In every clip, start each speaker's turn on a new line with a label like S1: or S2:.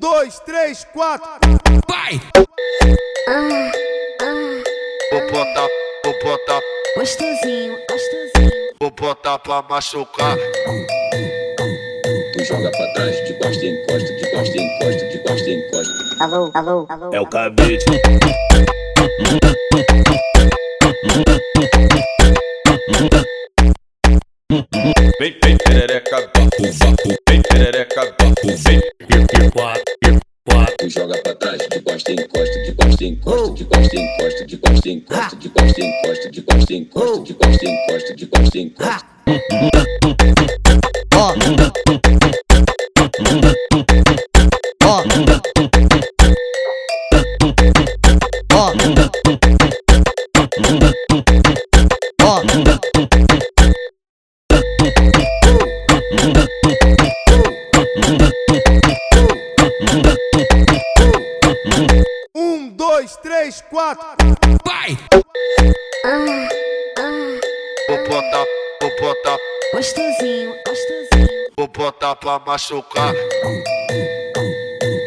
S1: dois, três, quatro.
S2: Vai!
S3: Vou botar, vou botar,
S4: Gostosinho, gostosinho.
S3: vou botar pra machucar.
S5: Tu joga pra trás, de costa em costa, de costa em costa, de costa em costa.
S4: Alô, alô, alô.
S6: É o cabide.
S7: Vem, vem, perereca, vapo, vapo, vem, perereca, vapo, vem.
S5: Tu joga pra trás, de costa em costa, de costa em costa, de costa em costa, de costa em costa, de costa em costa, de costa em costa, de costa em costa, de costa em costa.
S1: Um, dois, três, quatro.
S2: Vai!
S3: Vou botar, vou botar,
S4: Gostosinho, gostosinho.
S3: vou botar pra machucar.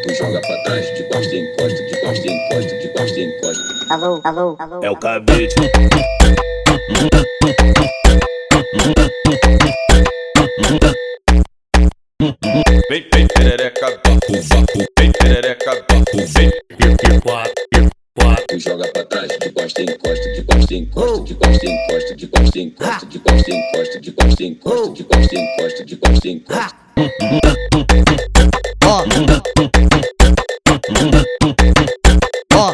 S5: Tu joga pra trás, de costa em costa, de costa em costa, de costa em costa.
S4: Alô, alô, alô.
S6: É o cabide.
S7: Vem, vem, perereca, vapo, vapo, vem, perereca, vapo, vem
S5: joga pra trás, de costa encosta, de costa encosta, de costa encosta, de costa encosta, de costa encosta, de costa encosta, de costa encosta, de costa encosta. Ó. Ó.